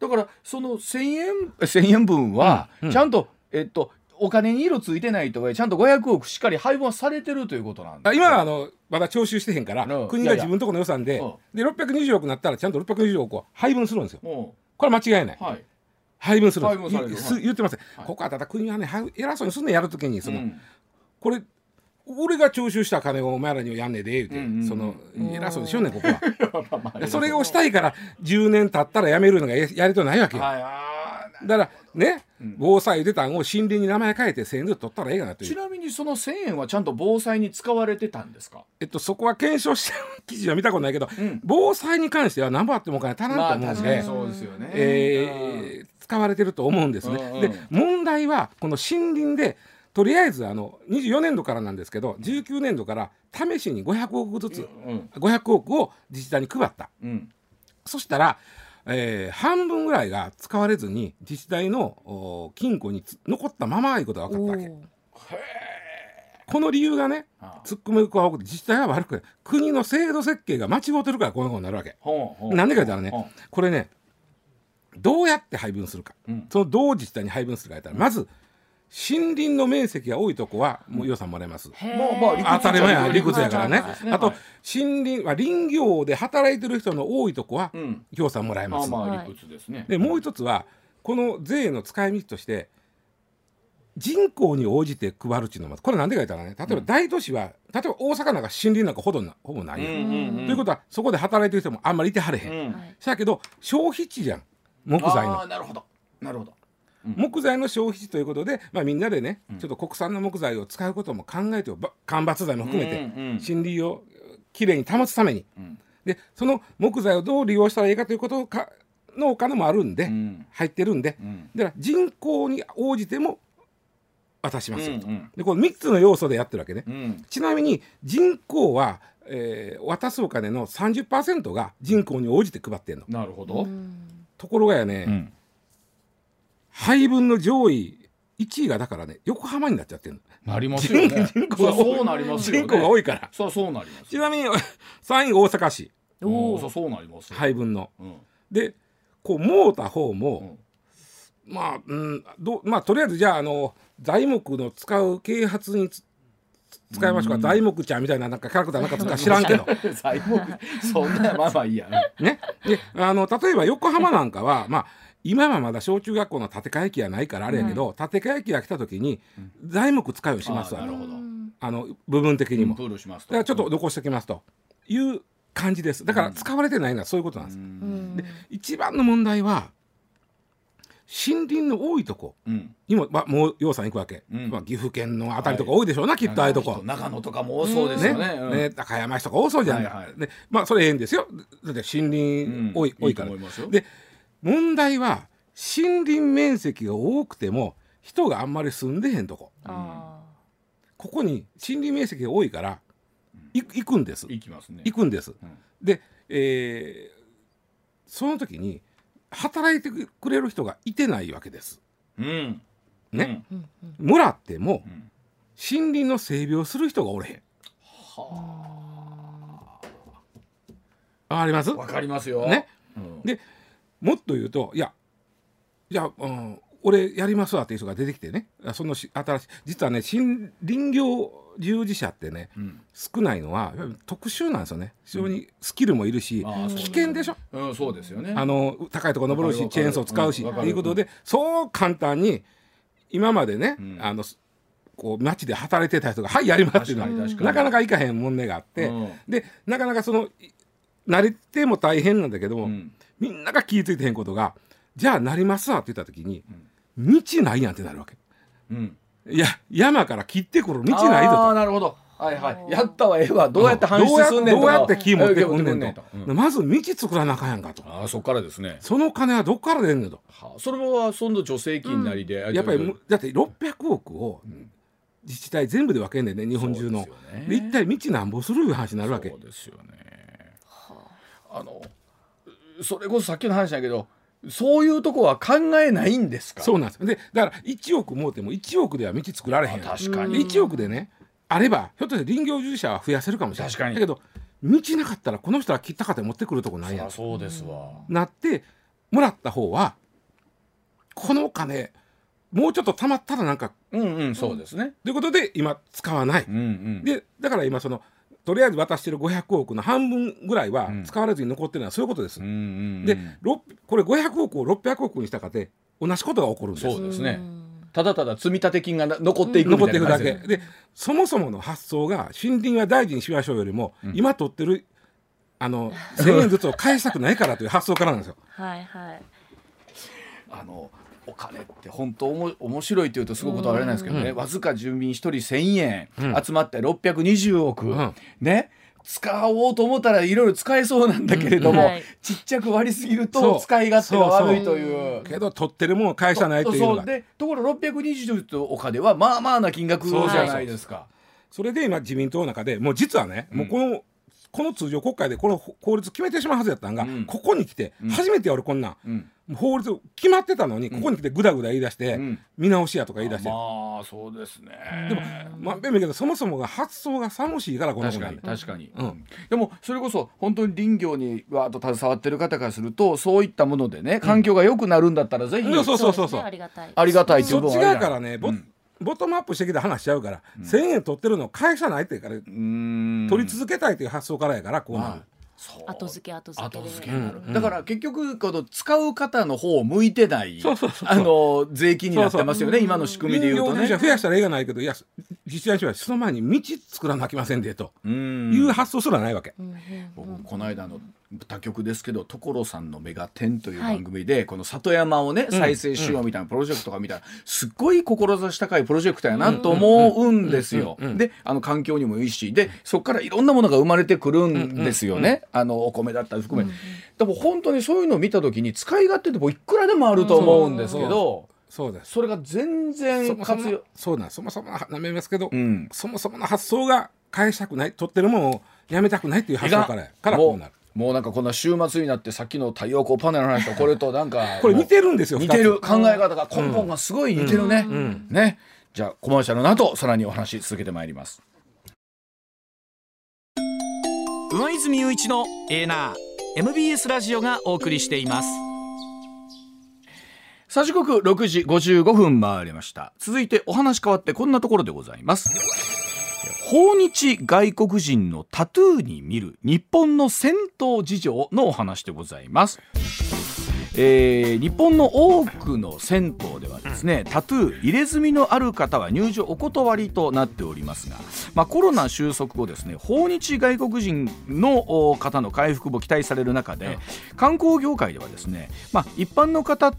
だからその1000円1000円分はうん。うん。ちゃんと、えっとお金に色ついてないとはいえちゃんと500億しっかり配分はされてるということなんあです今はあのまだ徴収してへんからうん国が自分のところの予算でいやいやで620億になったらちゃんと620億を配分するんですよ。もこれ間違いない。うはい。配分するんでする言ってます、はい。ここはただ国はねは偉そうにすんねんやるときにその、うん。これ俺が徴収した金をお前らにやんねえで言うて、うんうんうん。その偉そうにしよんねんここは。それをしたいから10年経ったらやめるのがややりとないわけよ。だからね、うん。防災出たんを森林に名前変えて1000円ずつ取ったらええかなという、ちなみにその1000円はちゃんと防災に使われてたんですか？えっと、そこは検証した記事は見たことないけど、うん。防災に関しては何ぼあってもお金足らんとまあ思うんで、確かにそうですよね。えー使われてると思うんですね。うんうんで問題はこの森林でとりあえずあの24年度からなんですけど19年度から試しに500億ずつ、うん500億を自治体に配った。うん。そしたら、えー半分ぐらいが使われずに自治体のお金庫につ残ったままいうことが分かったわけ。この理由がねあ突っ込みが多くて自治体は悪くて国の制度設計が間違ってるからこういうことになるわけ。なんでか言ったらねこれねどうやって配分するか、うん。そのどう自治体に配分するか言ったら、まず森林の面積が多いとこはもう予算もらえます。へーまあ当たり前や理屈やからねあと森林、まあ、林業で働いてる人の多いとこは予算もらえます。まあ理屈ですねでもう一つはこの税の使い道として人口に応じて配るっていうのはこれなんでか言ったらね例えば大都市は、例えば大阪なんか森林なんかほどなほぼないや、ということはそこで働いてる人もあんまりいてはれへん。うんはいだけど消費地じゃん木材のなるほどなるほど木材の消費地ということで、まあ、みんなでね、うん。ちょっと国産の木材を使うことも考えてば間伐材も含めて、森林をきれいに保つために。うん。でその木材をどう利用したらいいかということかのお金もあるんで、うん。入ってるんでうん。だから人口に応じても渡しますよと、うんうん。でこの3つの要素でやってるわけね、うん。ちなみに人口は、えー渡すお金の30%が人口に応じて配ってんの。なるほど。うん。ところがやね、うん配分の上位1位がだからね横浜になっちゃってるなりますよね。人口がそうなります人口が多いから。そうそうなりますちなみに3位大阪市。おそうそうなりますよ。配分の。うん。でこうもうた方も、まあうんどうまあとりあえずじゃああの材木の使う啓発につ使いましょうか。材木ちゃんみたいななんかキャラクターなんかつか 知らんけど。最後そんなまあまあいいやね。であの例えば横浜なんかはまあ今はまだ小中学校の建て替え機はないからあれやけど、建て替え機が来た時に材木使いをしますわ。あーなるほど。あの部分的にも、だからちょっと残しておきますという感じです。だから使われてないのはそういうことなんです、うん。で一番の問題は森林の多いとこうん。にも、まあ、もう楊さん行くわけ、うん。まあ、岐阜県のあたりとか多いでしょうな、きっとああいうとこ。長野とかも多そうですねよね。うん。ね。高山市とか多そうじゃない、でまあそれええんですよ。だって森林多い,、うん多いから。いいと思いますよ。で問題は森林面積が多くても人があんまり住んでへんとこ。あここに森林面積が多いからい行くんです。行きますね。行くんです、ん。で、えーその時に働いてくれる人がいてないわけです。うん。ね、ーうんうん。もらってもん。森林の整備をする人がおれへん。わかります？うんわかりますよ。ね。うん。でもっと言うといやいや、うん、俺やりますわっていう人が出てきてね。あそのし新しい実はね森林業従事者ってねうん。少ないのは特殊なんですよね。非常にスキルもいるし、う危険でしょ？うんそうですよね。あの高いところ登るしチェーンソー使うしということでそう簡単に今までね、うん。あのこう街で働いてた人が「はいやります」っていうのはなかなかいかへん問題があって、うん。でなかなかそのい慣れても大変なんだけども、うんみんなが気ぃ付いてへんことがじゃあなりますわって言った時に、道ないやんってなるわけ。うん。いや山から切ってくる道ないぞと。なるほど。はいはい。やったわええわ。どうやって搬出すんねんとか。どうやどうやって木持ってくんねんと、うん。まず道作らなあかんやんかと。ああそこからですね。その金はどっから出んねんと。はあそれはその助成金なりでやっぱりむだって600億を自治体全部で分けんねんね日本中の。ね。で一体道なんぼするいう話になるわけ。そうですよね。あのそれこそさっきの話だけどそういうとこは考えないんですか？そうなんですでだから1億もうても1億では道作られへんあ確かに。で1億でねあればひょっとして林業従事者は増やせるかもしれない。確かに。だけど道なかったらこの人は切ったかって持ってくるとこないやん。あそうですわ。なってもらった方はこのお金もうちょっと貯まったらなんかうんうんそうですね。ということで今使わない、うんうん。でだから今そのとりあえず渡してる500億の半分ぐらいはうん。使われずに残ってるのはそういうことです、うんうんうん。でろこれ500億を600億にしたかて同じことが起こるんです。そうですね。ただただ積立金がな残っていくみ残っていくだけ。で。そもそもの発想が森林は大事にしましょうよりも、今取ってるあの1000円ずつを返したくないからという発想からなんですよ。はいはい。あのお金って本当おも面白いというとすごいことはあれなんですけどね、わずか住民一人1,000円、うん。集まって620億、うん。ね。使おうと思ったらいろいろ使えそうなんだけれども、うん。はい。ちっちゃく割りすぎると使い勝手が悪いという。けど取ってるもんを返さないというのが。そう。でところ620とお金はまあまあな金額じゃないですか。それで今自民党の中でもう実はね、もうこのこの通常国会でこの法律決めてしまうはずやったんが、うん。ここに来て初めてやるこんなん、うん法律決まってたのにここに来てぐだぐだ言い出して、うん。見直しやとか言い出して、まあそうですね。でもまあ便利けどそもそもが発想が寂しいからこの子確かに確かに、うん。でもそれこそ本当に林業にわーっと携わってる方からするとそういったものでね環境が良くなるんだったらぜひ、うん。そうそうそうですね。ありがたいありがたい。っていうそっち側からねボ,、うん。ボトムアップしてきた話しちゃうから、1,000円取ってるの返さないって言うから、うーん。取り続けたいという発想からやからこうなる、後付け後付けで。後付けだから結局この使う方の方を向いてないそうそうそうあの税金になってますよねそうそう。今の仕組みでいうとね。増やしたらええがないけどいや自治体にはその前に道作らなきませんでとうん。いう発想すらないわけ、うんうん。僕この間の他局ですけど所さんのメガテンという番組で、この里山をね再生しようみたいなプロジェクトが見たらすっごい志高いプロジェクトやなと思うんですよ。であの環境にもいいしでそこからいろんなものが生まれてくるんですよね、あのお米だったり含め。でも本当にそういうのを見た時に使い勝手ってもういくらでもあると思うんですけど、そうです。それが全そ然もそも活用。そうなんそもそもなめますけど、うん。そもそもの発想が返したくない取ってるものをやめたくないっていう発想からやからこうなるもうなんかこんな週末になってさっきの太陽光パネルの話とこれと なんかこれ似てるんですよ似てる考え方が根本がすごい似てるね、ね。じゃあコマーシャルの後さらにお話続けてまいります。上泉雄一のエーナー。MBS ラジオがお送りしています。さあ時刻6時55分回りました。続いてお話変わってこんなところでございます訪日外国人のタトゥーに見る日本の銭湯事情のお話でございます。えー日本の多くの銭湯ではですねタトゥー入れ墨のある方は入場お断りとなっておりますが、まあ、コロナ収束後ですね訪日外国人のお方の回復も期待される中で観光業界ではですね、まあ、一般の方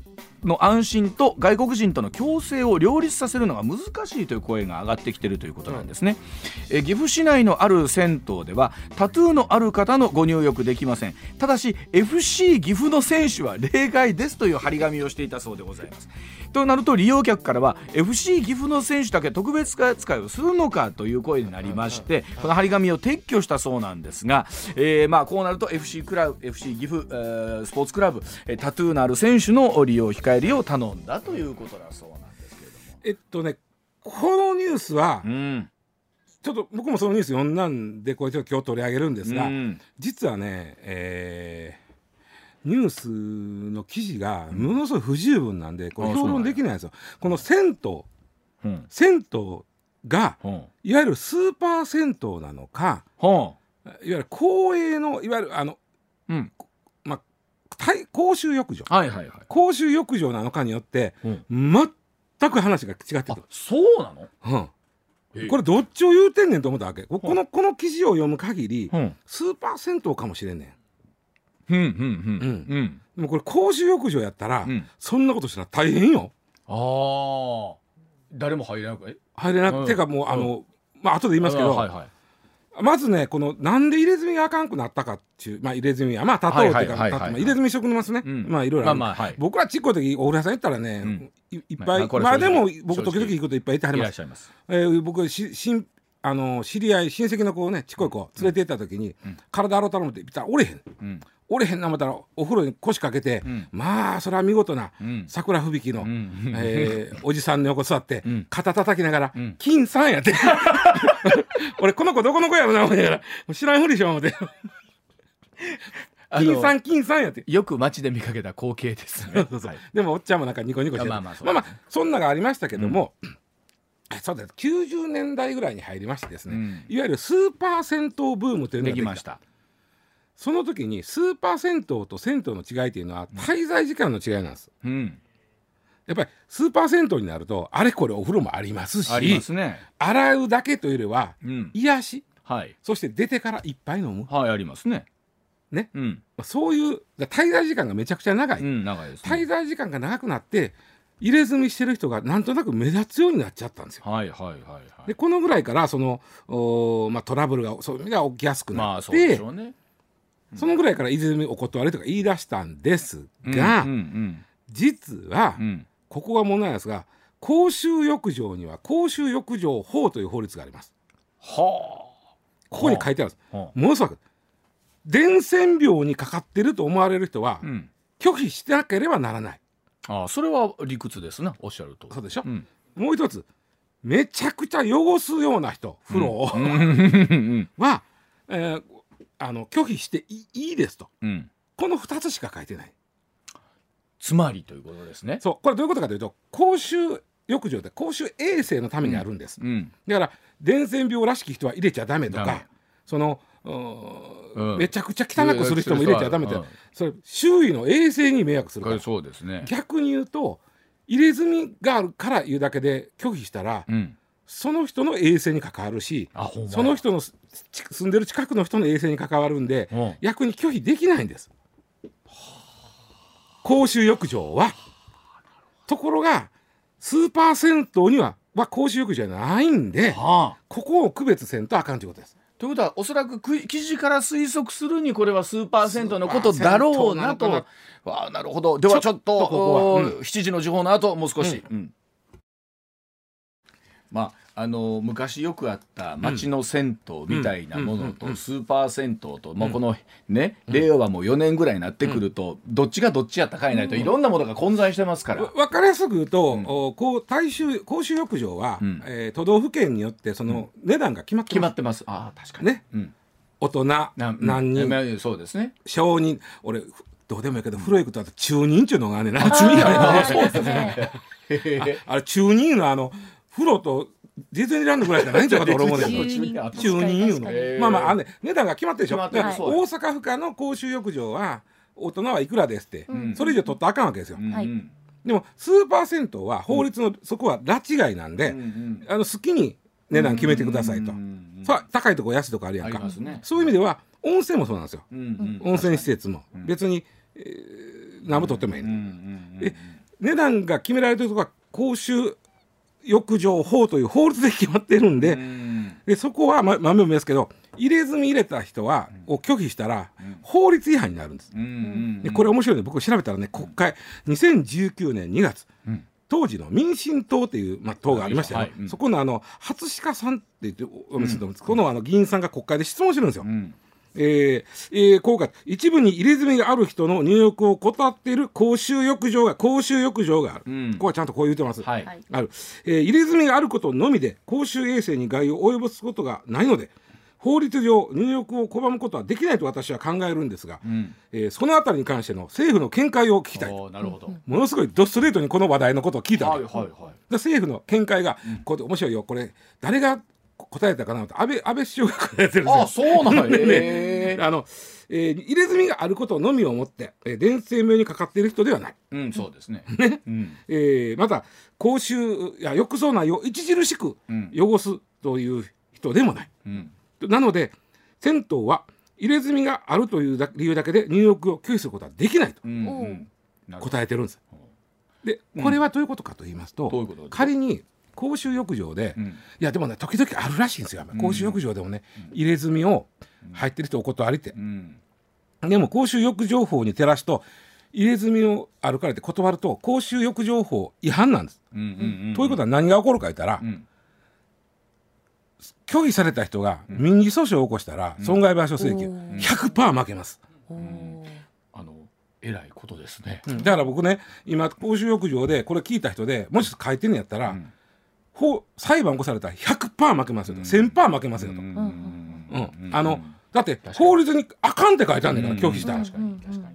の安心と外国人との共生を両立させるのが難しいという声が上がってきているということなんですね、え岐阜市内のある銭湯ではタトゥーのある方のご入浴できません。ただし FC 岐阜の選手は例外ですという張り紙をしていたそうでございます。となると利用客からは FC 岐阜の選手だけ特別扱いをするのかという声になりましてこの張り紙を撤去したそうなんですが、えーまあこうなると FC クラブ FC 岐阜、えースポーツクラブ、えタトゥーのある選手の利用を控えるよう頼んだということだそうなんですけれども。えっとねこのニュースはうん。ちょっと僕もそのニュース読んだんでこれちょっと今日取り上げるんですが、うん。実はね、えーニュースの記事がものすごい不十分なんでこれあ評論できないんですよ。この銭湯うん。銭湯がうん。いわゆるスーパー銭湯なのかはいわゆる公営のいわゆるあの、うん公衆浴場。はいはいはい。公衆浴場なのかによってうん。全く話が違ってあくる。そうなの？うん。これどっちを言うてんねんと思ったわけ。ここのこの記事を読む限りうん。スーパー銭湯かもしれん。ねうんうん。うん。うん。んでもこれ公衆浴場やったら、うん。そんなことしたら大変よ。ああ誰も入れなくえ？入れなくうん。てかもうあの、まあ後で言いますけど、あはいはいまずねこのなんで入れ墨があかんくなったかっていうまあ入れ墨はまあ例えっていうか、はいはいはいはい。たまあ入れ墨しときますね、うん。まあいろいろまあまあはい。僕らちっこい時お風呂屋さん行ったらね、うん。いいっまぱい、あこれ正まあでも直僕時々行くこといっぱいいてはりいます。えー僕ししんあの知り合い親戚の子をねちっこい子連れて行った時に、体洗うたろうって言ったら折れへんうん折れへんな思ったらお風呂に腰掛けて、ん。まあそれは見事なうん。桜吹雪の、ん。えー おじさんの横座って、ん。肩叩きながらん「金さん」やって。俺この子どこの子やろな思いながら知らんふりしよう思って。あ金さのん金さんやって。よく街で見かけた光景ですね。そうそうはい。でもおっちゃんもなんかニコニコして。てまあまあそうまあまあそんながありましたけども、そうです。90年代ぐらいに入りましてですね、うん。いわゆるスーパー銭湯ブームというのができましたその時にスーパー銭湯と銭湯の違いというのは滞在時間の違いなんです。うん。やっぱりスーパー銭湯になるとあれこれお風呂もありますしありますね。洗うだけというよりはうん。癒し。はい。そして出てからいっぱい飲む、はいありますね。ね。うん。まあそういう滞在時間がめちゃくちゃ長い、うん長いですね。滞在時間が長くなって入れ墨してる人がなんとなく目立つようになっちゃったんですよ。はいはいはいはい。でこのぐらいからその、おーまあ、トラブルがそういう意味では起きやすくなって、まあそうでしょうねそのぐらいから入れ墨お断りとか言い出したんですが、実は、ここが問題なんですが公衆浴場には公衆浴場法という法律があります。はここに書いてあるんです。あ。はものすごく伝染病にかかってると思われる人は、あうん。拒否してなければならない。ああそれは理屈ですねおっしゃるとそうでしょ、うん。もう一つめちゃくちゃ汚すような人風呂を、うん。うん。は、えーあの拒否していいいですと。うん。この2つしか書いてない。つまりということですね。そう。これどういうことかというと公衆浴場って公衆衛生のためにあるんです、うん。だから伝染病らしき人は入れちゃダメとかそのめちゃくちゃ汚くする人も入れちゃダメって、うん。それ周囲の衛生に迷惑するから。そうですね。逆に言うと入れ墨があるから言うだけで拒否したら、うんその人の衛生に関わるしその人の住んでる近くの人の衛生に関わるんで、うん。逆に拒否できないんです。公衆浴場は。ところがスーパー銭湯にはは公衆浴場じゃないんではあ。ここを区別せんとあかんということです。ということはおそらくく記事から推測するにこれはスーパー銭湯のことだろうなと。なあなるほど。ではちょっとここは。おー7時の時報の後もう少し、うん。まあの昔よくあった町の銭湯みたいなものとスーパー銭湯と、もうこのね、令和も4年ぐらいになってくると、どっちがどっちやったかいないと、いろんなものが混在してますから。わかりやすく言うと、おこう大衆公衆浴場は、ん。えー都道府県によってその値段が決まってます。決まってます。ああ確かに。ね。うん。大人な何人、まあそうですね。小人。俺ふどうでもいいけど風呂行くとあと中人っていうのがあんねんな。あ中人ー あね。あれ中人のあの風呂とディズニーランドぐらいしかないんちゃうかと俺思うね人 いうの。まあまああのね値段が決まってるでしょ。大阪府下の公衆浴場は大人はいくらですって、うん。それ以上取ったらあかんわけですよ、うん。はい。うんでもスーパー銭湯は法律の、そこは拉致外なんで、うん。うん。あの好きに値段決めてくださいと、高いとこ安いとこあるやあんか。そういう意味では温泉もそうなんですよ、うんうん温泉施設も、ん。別に、えー、何も取ってもいい、値段が決められてるところは公衆浴場法という法律で決まってるんで,、うん。でそこはま豆もですけど入れ墨入れた人は、を拒否したら、法律違反になるんです。でこれ面白いんで僕調べたらね国会2019年2月、うん当時の民進党っていう、まあ、党がありましたよ、はいうん。そこのあの初鹿さんって言ってこのあの議員さんが国会で質問してるんですよ。うんえーえーこうか。一部に入れ墨がある人の入浴を断っている公衆浴場が公衆浴場がある、うん。ここはちゃんとこう言ってます、はい。はい。ある、えー入れ墨があることのみで公衆衛生に害を及ぼすことがないので法律上入浴を拒むことはできないと私は考えるんですが、うん。えーそのあたりに関しての政府の見解を聞きたいなるほど。ものすごいドストレートにこの話題のことを聞いたわけ、はいはいはい。で政府の見解が、これ面白いよ。これ誰が答えたかなと。安倍安倍首相が答えてるんですよ。あそうなんや。ねあの、えー入れ墨があることのみをもって、えー伝染病にかかっている人ではない、うんそうです ね。うん。えーまた公衆や浴槽内を著しくうん。汚すという人でもない、うん。なので銭湯は入れ墨があるというだ理由だけで入浴を拒否することはできないと答えてるんですでこれはどういうことかと言いますと,、どういうこと？仮に公衆浴場で、うん。いやでもね時々あるらしいんですよ公衆浴場でもね、入れ墨を入ってる人お断りって。う、ん。でも公衆浴場法に照らすと入れ墨を歩かれて断ると公衆浴場法違反なんです。うんうんうん。ということは何が起こるか言ったら、うん。拒否された人が民事訴訟を起こしたら損害賠償請求うん。100%負けます。あのえらいことですね。だから僕ね今公衆浴場でこれ聞いた人でもし書いてんのやったら、ん。法裁判起こされたら100%負けますよと、1000%負けますよと。うん。うん。あのだって法律にあかんって書いてあるんだから、拒否したら。拒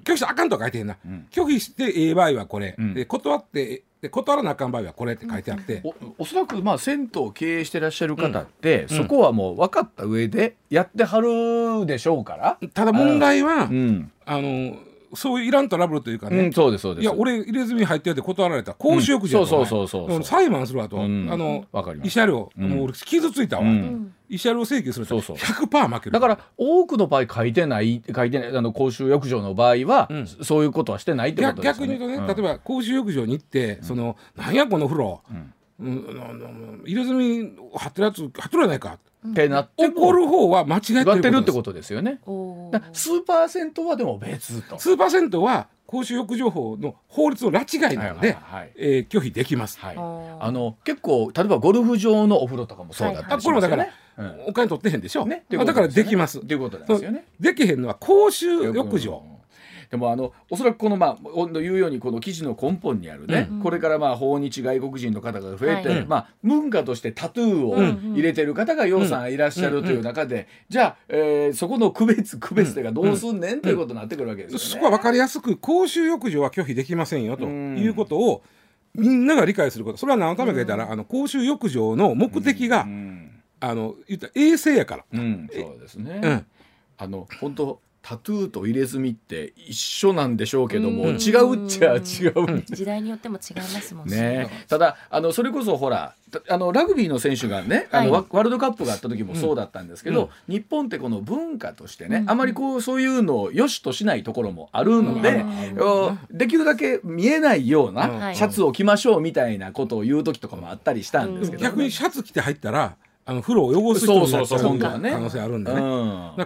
否したらあかんとは書いてへんな、ん。拒否してええ場合はこれ、うん。で断ってで断らなあかん場合はこれって書いてあって、おおそらくまあ銭湯を経営してらっしゃる方って、そこはもう分かった上でやってはるでしょうから。ただ問題は、うん、あのそういういらんトラブルというかね、うん、そうですそうです。いや俺入れ墨入ってるって断られた。ら公衆浴場うんそうそうそうそうう。ん裁判するわと、うん。あのわかります。慰謝料、うん。もう俺傷ついたわ、うん。慰謝料請求するとそうそう。100%負ける。だから多くの場合書いてない書いてないあの公衆浴場の場合は、うん。そういうことはしてないってこと逆ですよね。逆に言うとね、うん。例えば公衆浴場に行って、そのなんやこの風呂、ん。うんあの入れ墨貼ってるやつ貼っとるやないかってなって怒る方は間違えてる言わってるってとことですよね。おーだからスーパー銭湯はでも別と。スーパー銭湯は公衆浴場法の法律の拉致外なので、はいはいはいえー拒否できます。はい、あの結構例えばゴルフ場のお風呂とかもそうだったありしますよこれもだから、ね。お金取ってへんでしょ、ねあだからできます。っていうことなんですよね。できへんのは公衆浴場。でもあのおそらくこのまあお言うようにこの記事の根本にあるね、これからまあ訪日外国人の方が増えて、はいまあ文化としてタトゥーを入れてる方がようさんいらっしゃるという中で、じゃあ、えーそこの区別区別というかどうすんねんということになってくるわけですよね。そこは分かりやすく公衆浴場は拒否できませんよとうん。いうことをみんなが理解すること。それは何のためか言ったら、あの公衆浴場の目的が、うん。あの言ったら衛生やから。うん、そうですね。うん。あの本当タトゥーと入れ墨って一緒なんでしょうけども、うん。違うっちゃ違う。時代によっても違いますもんね、ただあのそれこそほらたあのラグビーの選手がねあの、はい。ワワールドカップがあった時もそうだったんですけど、日本ってこの文化としてね、あまりこうそういうのを良しとしないところもあるので、うん。おできるだけ見えないよううん。なシャツを着ましょうみたいなことを言う時とかもあったりしたんですけど、逆にシャツ着て入ったらあの風呂を汚す人になっちゃう可能性あるんでね。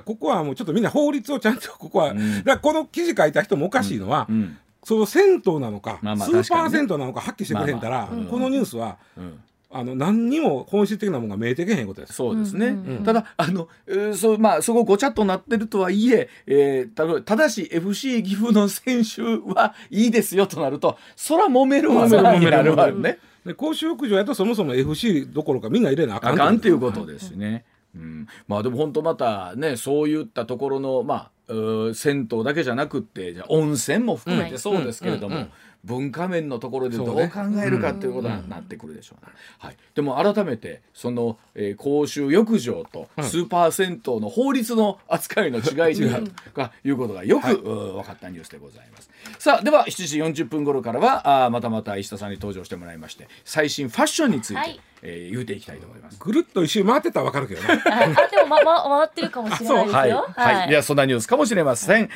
ここはもうちょっとみんな法律をちゃんとここは、ん。だこの記事書いた人もおかしいのは、うん。その銭湯なのか、まあまあスーパー銭湯なのかはっきりしてくれへんから、まあまあうん。このニュースはうん。あの何にも本質的なものが見えてけへんことです。そうですね、うん。うん。うんただあの、えーそうまあ、そこごちゃっとなってるとはいええーただただし FC 岐阜の選手はいいですよとなるとそら揉めるわるなになるわね。で公衆浴場やとそもそも FC どころかみんな入れなあかんあかんっていうこことですね。うん、まあでも本当またねそういったところのまあ銭湯だけじゃなくってじゃあ温泉も含めてそうですけれども、文化面のところでどう考ねえるかっていうことになってくるでしょうね。はい、でも改めてその、えー公衆浴場とスーパー銭湯の法律の扱いの違いというかいうことがよく、分かったニュースでございます。さあでは7時40分頃からはあーまたまた石田さんに登場してもらいまして最新ファッションについて、はいえー言うていきたいと思います。ぐるっと一周回ってたらわかるけどね。はいあでも、ま、ま、回ってるかもしれないですよ。はい、はい、いや、そんなニュースかもしれません。